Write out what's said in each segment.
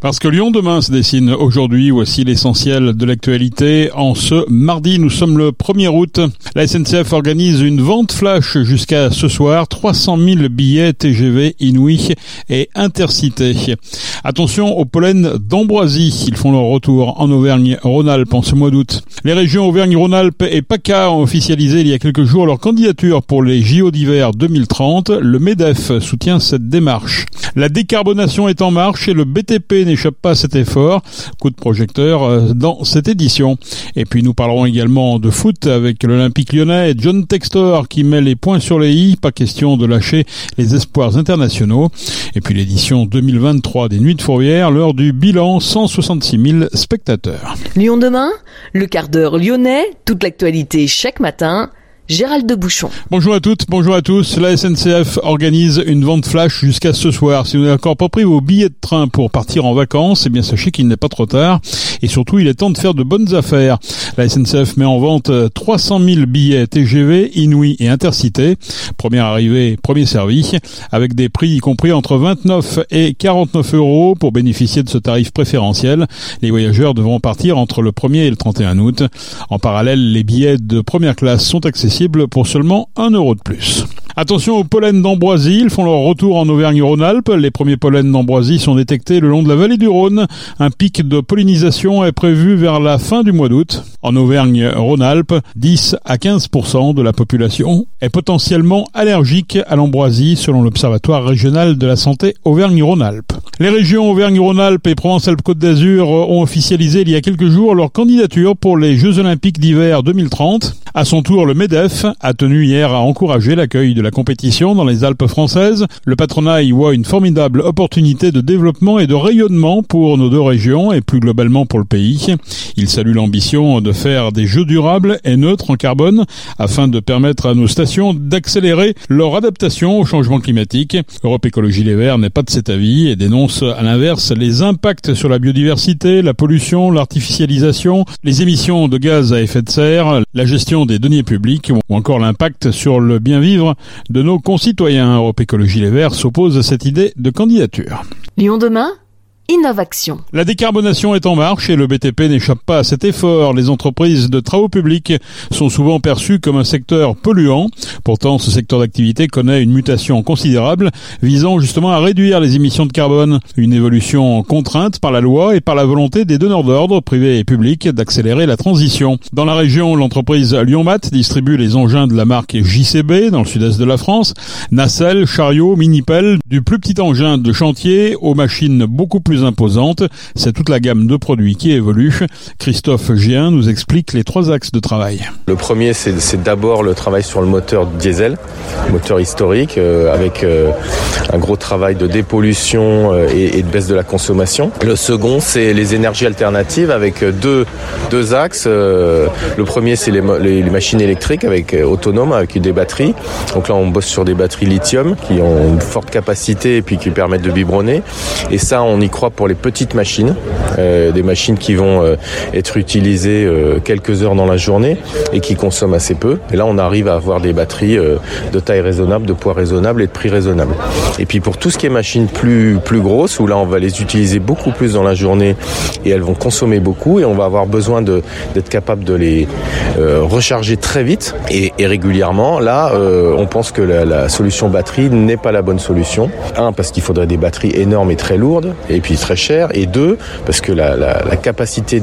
Parce que Lyon demain se dessine aujourd'hui, voici l'essentiel de l'actualité. En ce mardi, nous sommes le 1er août. La SNCF organise une vente flash jusqu'à ce soir. 300 000 billets TGV, Inouï et Intercité. Attention aux pollen d'Ambroisie. Ils font leur retour en Auvergne-Rhône-Alpes en ce mois d'août. Les régions Auvergne-Rhône-Alpes et PACA ont officialisé il y a quelques jours leur candidature pour les JO d'hiver 2030. Le MEDEF soutient cette démarche. La décarbonation est en marche et le BTP n'échappe pas à cet effort. Coup de projecteur euh, dans cette édition. Et puis nous parlerons également de foot avec l'Olympique lyonnais et John Textor qui met les points sur les i. Pas question de lâcher les espoirs internationaux. Et puis l'édition 2023 des Nuits de Fourrière, l'heure du bilan 166 000 spectateurs. Lyon demain, le quart d'heure lyonnais, toute l'actualité chaque matin. Gérald de Bouchon. Bonjour à toutes, bonjour à tous. La SNCF organise une vente flash jusqu'à ce soir. Si vous n'avez encore pas pris vos billets de train pour partir en vacances, eh bien sachez qu'il n'est pas trop tard. Et surtout, il est temps de faire de bonnes affaires. La SNCF met en vente 300 000 billets TGV, Inouï et Intercité. Première arrivée, premier servi, avec des prix y compris entre 29 et 49 euros pour bénéficier de ce tarif préférentiel. Les voyageurs devront partir entre le 1er et le 31 août. En parallèle, les billets de première classe sont accessibles pour seulement 1 euro de plus. Attention aux pollens d'ambroisie, ils font leur retour en Auvergne-Rhône-Alpes. Les premiers pollens d'ambroisie sont détectés le long de la vallée du Rhône. Un pic de pollinisation est prévu vers la fin du mois d'août. En Auvergne-Rhône-Alpes, 10 à 15% de la population est potentiellement allergique à l'ambroisie selon l'Observatoire régional de la santé Auvergne-Rhône-Alpes. Les régions Auvergne-Rhône-Alpes et Provence-Alpes-Côte d'Azur ont officialisé il y a quelques jours leur candidature pour les Jeux Olympiques d'hiver 2030. À son tour, le MEDEF a tenu hier à encourager l'accueil de la compétition dans les Alpes françaises. Le patronat y voit une formidable opportunité de développement et de rayonnement pour nos deux régions et plus globalement pour le pays. Il salue l'ambition de faire des jeux durables et neutres en carbone afin de permettre à nos stations d'accélérer leur adaptation au changement climatique. Europe Écologie Les Verts n'est pas de cet avis et dénonce à l'inverse les impacts sur la biodiversité, la pollution, l'artificialisation, les émissions de gaz à effet de serre, la gestion des deniers publics ou encore l'impact sur le bien vivre de nos concitoyens. Europe Écologie Les Verts s'oppose à cette idée de candidature. Lyon demain La décarbonation est en marche et le BTP n'échappe pas à cet effort. Les entreprises de travaux publics sont souvent perçues comme un secteur polluant. Pourtant, ce secteur d'activité connaît une mutation considérable visant justement à réduire les émissions de carbone. Une évolution contrainte par la loi et par la volonté des donneurs d'ordre, privés et publics, d'accélérer la transition. Dans la région, l'entreprise Lyonmat distribue les engins de la marque JCB dans le sud-est de la France. Nacelle, chariot, mini-pelle, du plus petit engin de chantier aux machines beaucoup plus imposante. C'est toute la gamme de produits qui évolue. Christophe Gien nous explique les trois axes de travail. Le premier, c'est d'abord le travail sur le moteur diesel, moteur historique, euh, avec euh, un gros travail de dépollution euh, et, de baisse de la consommation. Le second, c'est les énergies alternatives avec deux, deux axes. le premier, c'est les, machines électriques avec autonomes, avec des batteries. Donc là, on bosse sur des batteries lithium qui ont une forte capacité et puis qui permettent de vibronner. Et ça, on y croit pour les petites machines, euh, des machines qui vont euh, être utilisées euh, quelques heures dans la journée et qui consomment assez peu. Et là, on arrive à avoir des batteries de taille raisonnable, de poids raisonnable et de prix raisonnable. Et puis pour tout ce qui est machines plus plus grosses, où là, on va les utiliser beaucoup plus dans la journée et elles vont consommer beaucoup et on va avoir besoin d'être capable de les recharger très vite et, régulièrement. Là, on pense que la, la solution batterie n'est pas la bonne solution. Un, parce qu'il faudrait des batteries énormes et très lourdes. Et puis très cher, et deux, parce que la, la, la capacité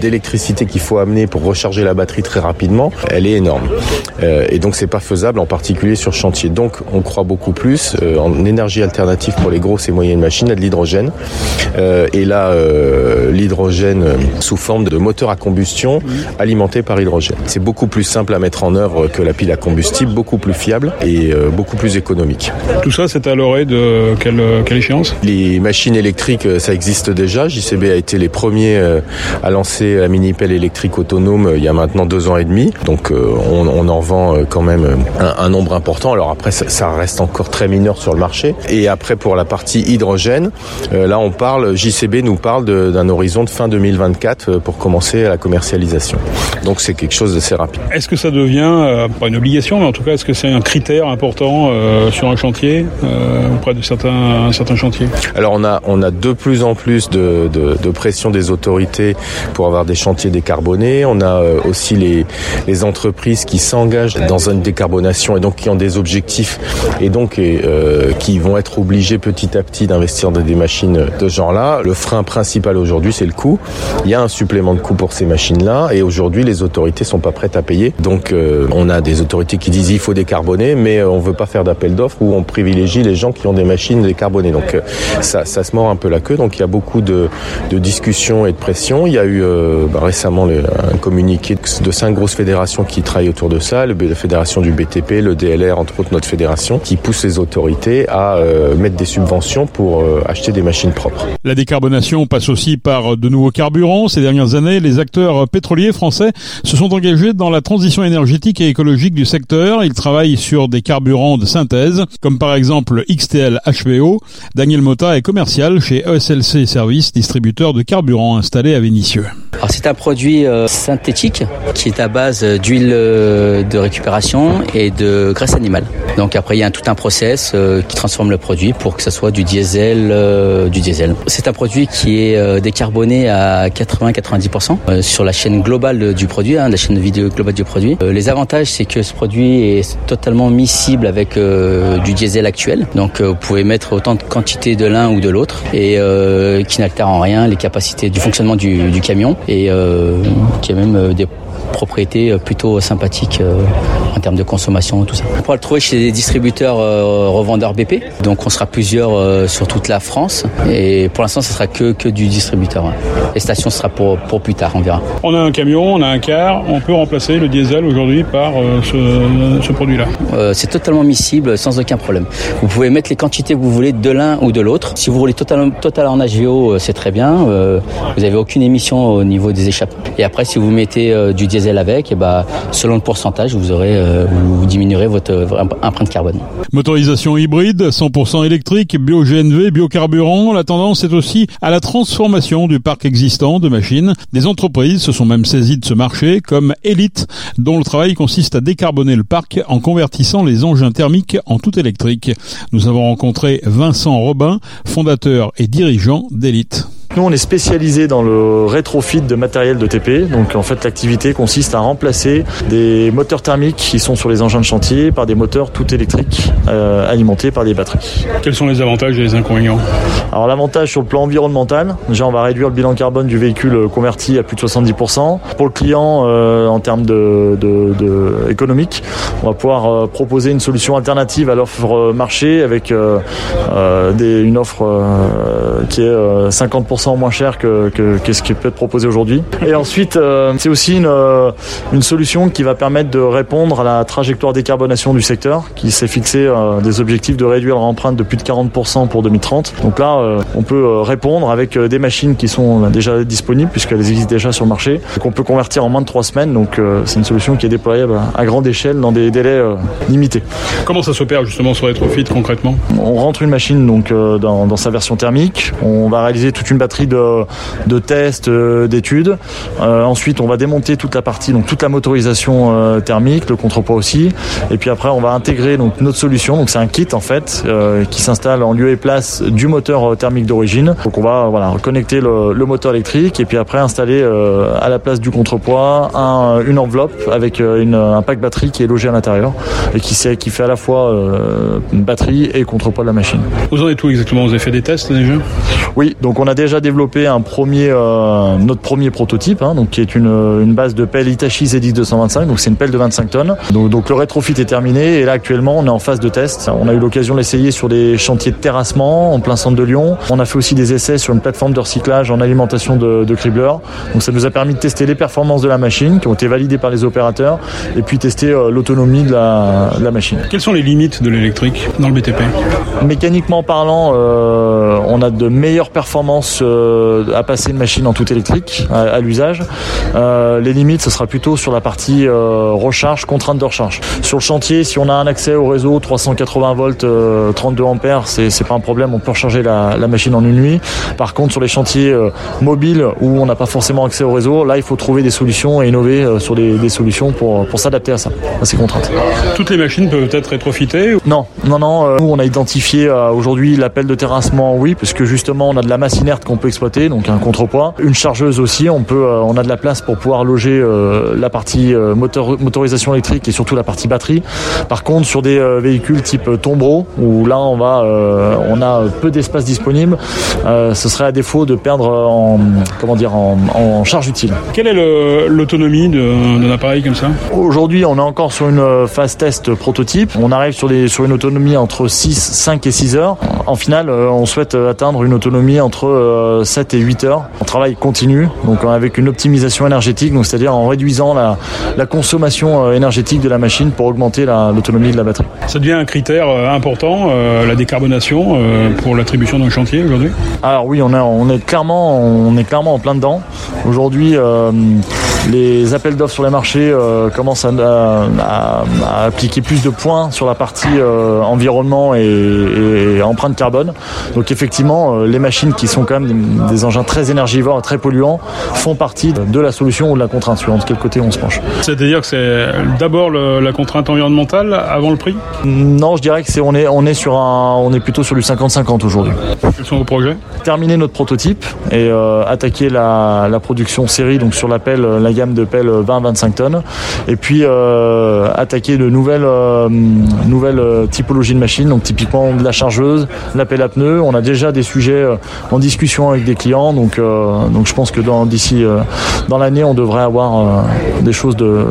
d'électricité qu'il faut amener pour recharger la batterie très rapidement, elle est énorme. Euh, et donc c'est pas faisable, en particulier sur chantier. Donc on croit beaucoup plus euh, en énergie alternative pour les grosses et moyennes machines à de l'hydrogène. Euh, et là, l'hydrogène sous forme de moteur à combustion alimenté par hydrogène. C'est beaucoup plus simple à mettre en œuvre que la pile à combustible, beaucoup plus fiable et beaucoup plus économique. Tout ça, c'est à l'oreille de quelle, quelle échéance? Les machines électrique, euh, ça existe déjà. JCB a été les premiers euh, à lancer la mini-pelle électrique autonome euh, il y a maintenant deux ans et demi. Donc on, en vend quand même un, nombre important. Alors après, ça, reste encore très mineur sur le marché. Et après, pour la partie hydrogène, là on parle, JCB nous parle d'un horizon de fin 2024 pour commencer la commercialisation. Donc c'est quelque chose d'assez rapide. Est-ce que ça devient, pas une obligation, mais en tout cas, est-ce que c'est un critère important sur un chantier, auprès de certains, certains chantiers Alors on a, on a de plus en plus de, pression des autorités pour avoir des chantiers décarbonés. On a aussi les, entreprises qui s'engagent dans une décarbonation et donc qui ont des objectifs et donc euh, qui vont être obligés petit à petit d'investir dans des machines de ce genre-là. Le frein principal aujourd'hui, c'est le coût. Il y a un supplément de coût pour ces machines-là et aujourd'hui, les autorités sont pas prêtes à payer. Donc, euh, on a des autorités qui disent il faut décarboner, mais euh, on veut pas faire d'appel d'offres où on privilégie les gens qui ont des machines décarbonées. Donc, ça, ça se mord un peu la queue. Donc, il y a beaucoup de, discussions et de pression. Il y a eu bah, récemment le, un communiqué de cinq grosses fédérations qui travaillent autour de ça, la fédération du BTP, le DLR, entre autres notre fédération, qui pousse les autorités à euh, mettre des subventions pour euh, acheter des machines propres. La décarbonation passe aussi par de nouveaux carburants. Ces dernières années, les acteurs pétroliers français se sont engagés dans la transition énergétique et écologique du secteur. Ils travaillent sur des carburants de synthèse, comme par exemple XTL HVO. Daniel Mota est commercial chez ESLC Service, distributeur de carburants installé à Vénissieux. C'est un produit euh, synthétique qui est à base d'huile de récupération et de graisse animale. Donc après il y a tout un process euh, qui transforme le produit pour que ce soit du diesel, euh, du diesel. C'est un produit qui est décarboné à 80-90% sur la chaîne globale du produit, hein, la chaîne vidéo globale du produit. les avantages c'est que ce produit est totalement miscible avec du diesel actuel. Donc vous pouvez mettre autant de quantité de l'un ou de l'autre et qui n'altère en rien les capacités du fonctionnement du, du camion et qui a même des propriétés euh, plutôt sympathiques euh, en termes de consommation, tout ça. On pourra le trouver chez des distributeurs euh, revendeurs BP. Donc on sera plusieurs sur toute la France. Et pour l'instant, ce sera que, que du distributeur. Les stations sera pour, pour plus tard, on verra. On a un camion, on a un car, on peut remplacer le diesel aujourd'hui par ce, ce produit-là. c'est totalement miscible sans aucun problème. Vous pouvez mettre les quantités que vous voulez de l'un ou de l'autre. Si vous voulez total, total en HVO, c'est très bien. vous n'avez aucune émission au niveau des échappements. Et après, si vous mettez du diesel avec, bah, selon le pourcentage, vous euh, vous diminuerez votre empreinte carbone. Motorisation hybride, 100% électrique, bio-GNV, biocarburant. La tendance est aussi à la transformation du parc existant de machines. Des entreprises se sont même saisies de ce marché, comme Elite, dont le travail consiste à décarboner le parc en convertissant les engins thermiques en tout électrique. Nous avons rencontré Vincent Robin, fondateur et dirigeant d'Elite. Nous, on est spécialisé dans le rétrofit de matériel de TP. Donc, en fait, l'activité consiste à remplacer des moteurs thermiques qui sont sur les engins de chantier par des moteurs tout électriques euh, alimentés par des batteries. Quels sont les avantages et les inconvénients Alors, l'avantage sur le plan environnemental, déjà, on va réduire le bilan carbone du véhicule converti à plus de 70%. Pour le client, euh, en termes de, de, de, économique, on va pouvoir euh, proposer une solution alternative à l'offre marché avec euh, des, une offre qui est 50% moins cher que, que, ce qui peut être proposé aujourd'hui. Et ensuite, euh, c'est aussi une, euh, une solution qui va permettre de répondre à la trajectoire décarbonation du secteur, qui s'est fixé euh, des objectifs de réduire leur empreinte de plus de 40% pour 2030. Donc là, on peut répondre avec des machines qui sont déjà disponibles, puisqu'elles existent déjà sur le marché, qu'on peut convertir en moins de 3 semaines. Donc c'est une solution qui est déployable à grande échelle dans des délais limités. Comment ça s'opère justement sur Retrofit concrètement? On rentre une machine donc dans, dans sa version thermique. On va réaliser toute une batterie de, de tests, euh, d'études. Euh, ensuite, on va démonter toute la partie, donc toute la motorisation euh, thermique, le contrepoids aussi. Et puis après, on va intégrer donc notre solution. Donc c'est un kit en fait qui s'installe en lieu et place du moteur thermique d'origine. Donc on va voilà reconnecter le, le, moteur électrique et puis après installer à la place du contrepoids un, une enveloppe avec une, un pack batterie qui est logé à l'intérieur et qui, qui fait à la fois une batterie et contrepoids de la machine. Vous en êtes où exactement? Vous avez fait des tests déjà Oui, donc on a déjà développé un premier, euh, notre premier prototype, hein, donc qui est une, une, base de pelle Hitachi ZX225, donc c'est une pelle de 25 tonnes. Donc, donc, le rétrofit est terminé et là actuellement on est en phase de test. On a eu l'occasion de l'essayer sur des chantiers de terrassement en plein centre de Lyon. On a fait aussi des essais sur une plateforme de recyclage en alimentation de, de cribleurs. Donc ça nous a permis de tester les performances de la machine qui ont été validées par les opérateurs et puis tester euh, l'autonomie de la, de la machine. Quelles sont les limites de l'électrique dans le BTP mécaniquement parlant, euh, on a de meilleures performances euh, à passer une machine en tout électrique à, à l'usage. Euh, les limites, ce sera plutôt sur la partie euh, recharge, contrainte de recharge. Sur le chantier, si on a un accès au réseau 380 volts, euh, 32 ampères, c'est pas un problème, on peut recharger la, la machine en une nuit. Par contre, sur les chantiers mobiles où on n'a pas forcément accès au réseau, là, il faut trouver des solutions et innover sur des, des solutions pour, pour s'adapter à ça, à ces contraintes. Toutes les machines peuvent être rétrofitées Non, non, non. euh, nous, on a identifié euh, aujourd'hui l'appel de terrassement, oui, parce que justement, on a de la masse inerte qu'on peut exploiter, donc un contrepoids. Une chargeuse aussi, on peut, euh, on a de la place pour pouvoir loger la partie motorisation électrique et surtout la partie batterie. Par contre, sur des véhicules type tombereau, où là, on va, on a peu d'espace disponible, ce serait à défaut de perdre en, comment dire, en, en charge utile. Quelle est l'autonomie d'un appareil comme ça? Aujourd'hui, on est encore sur une phase test prototype. On arrive sur, des, sur une autonomie entre 6, 5 et 6 heures. En finale, euh, on souhaite euh, atteindre une autonomie entre euh, 7 et 8 heures. On travaille continu, donc euh, avec une optimisation énergétique, donc c'est-à-dire en réduisant la, la consommation euh, énergétique de la machine pour augmenter la- l'autonomie de la batterie. Ça devient un critère euh, important, euh, la décarbonation, euh, pour l'attribution d'un chantier aujourd'hui? Alors oui, on est, on est clairement, on est clairement en plein dedans. Aujourd'hui, euh, les appels d'offres sur les marchés euh, commencent à, à- à appliquer plus de points sur la partie euh, environnement et, et empreinte carbone. Donc effectivement, euh, les machines qui sont quand même des, des engins très énergivores et très polluants font partie de la solution ou de la contrainte, suivant de quel côté on se penche. C'est-à-dire que c'est d'abord la contrainte environnementale avant le prix? Non, je dirais que c'est on est on est sur un on est plutôt sur du 50-50 aujourd'hui. Quels sont vos projets? Terminer notre prototype et euh, attaquer la, la production série donc sur la euh, gamme de pelle 20-25 tonnes et puis euh, attaquer de nouvelles euh, nouvelles euh, typologies de machines donc typiquement de la chargeuse, la pelle à pneus. On a déjà des sujets euh, en discussion avec des clients donc euh, donc je pense que dans d'ici euh, dans l'année on devrait avoir euh, des choses de,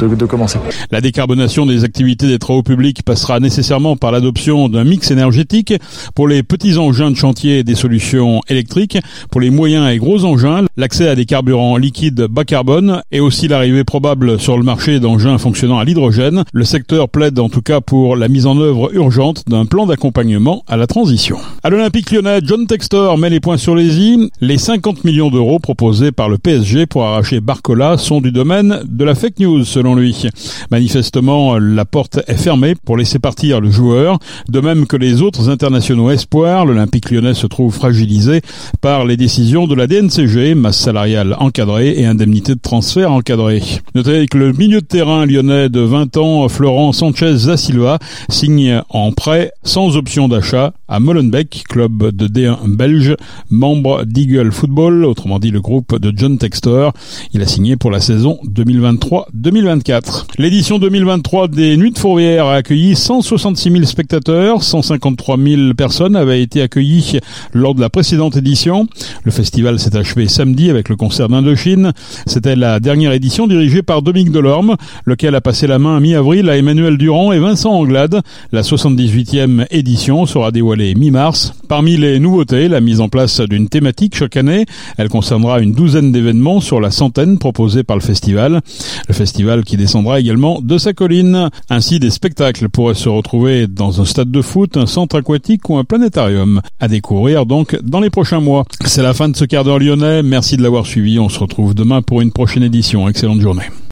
de, de, de commencer. La décarbonation des activités des travaux publics passera nécessairement par l'adoption d'un mix énergétique. Pour les petits engins de chantier, des solutions électriques. Pour les moyens et gros engins, l'accès à des carburants liquides bas carbone et aussi l'arrivée probable sur le marché d'engins fonctionnant à l'hydrogène. Le secteur plaide en tout cas pour la mise en œuvre urgente d'un plan d'accompagnement à la transition. À l'Olympique lyonnais, John Textor met les points sur les i. Les 50 millions d'euros proposés par le PSG pour arracher Barcola sont du domaine de la fake news selon lui. Manifestement, la porte est fermée pour laisser partir le joueur. De même que les autres internationaux espoirs, l'Olympique lyonnais se trouve fragilisé par les décisions de la DNCG, masse salariale encadrée et indemnité de transfert encadrée. Notez que le milieu de terrain lyonnais de 20 ans, Florent Sanchez da Silva, signe en prêt sans option d'achat à Molenbeek, club de D1 belge, membre d'Eagle Football, autrement dit le groupe de John Textor. Il a signé pour la saison 2023-2024. L'édition 2023 des Nuits de Fourvière a accueilli 166 000 spectateurs, 153 000 personnes avaient été accueillies lors de la précédente édition. Le festival s'est achevé samedi avec le concert d'Indochine. C'était la dernière édition dirigée par Dominique Delorme, lequel a passé la main mi-avril à Emmanuel Durand et Vincent Anglade. La 78e édition sera dévoilée mi-mars. Parmi les nouveautés, la mise en place d'une thématique chaque année. Elle concernera une douzaine d'événements sur la centaine proposés par le festival. Le festival qui descendra également de sa colline. Ainsi, des spectacles pourraient se retrouver dans un stade de foot, un centre aquatique ou un planétarium. À découvrir donc dans les prochains mois. C'est la fin de ce quart d'heure lyonnais. Merci de l'avoir suivi. On se retrouve demain pour une prochaine édition. Excellente journée.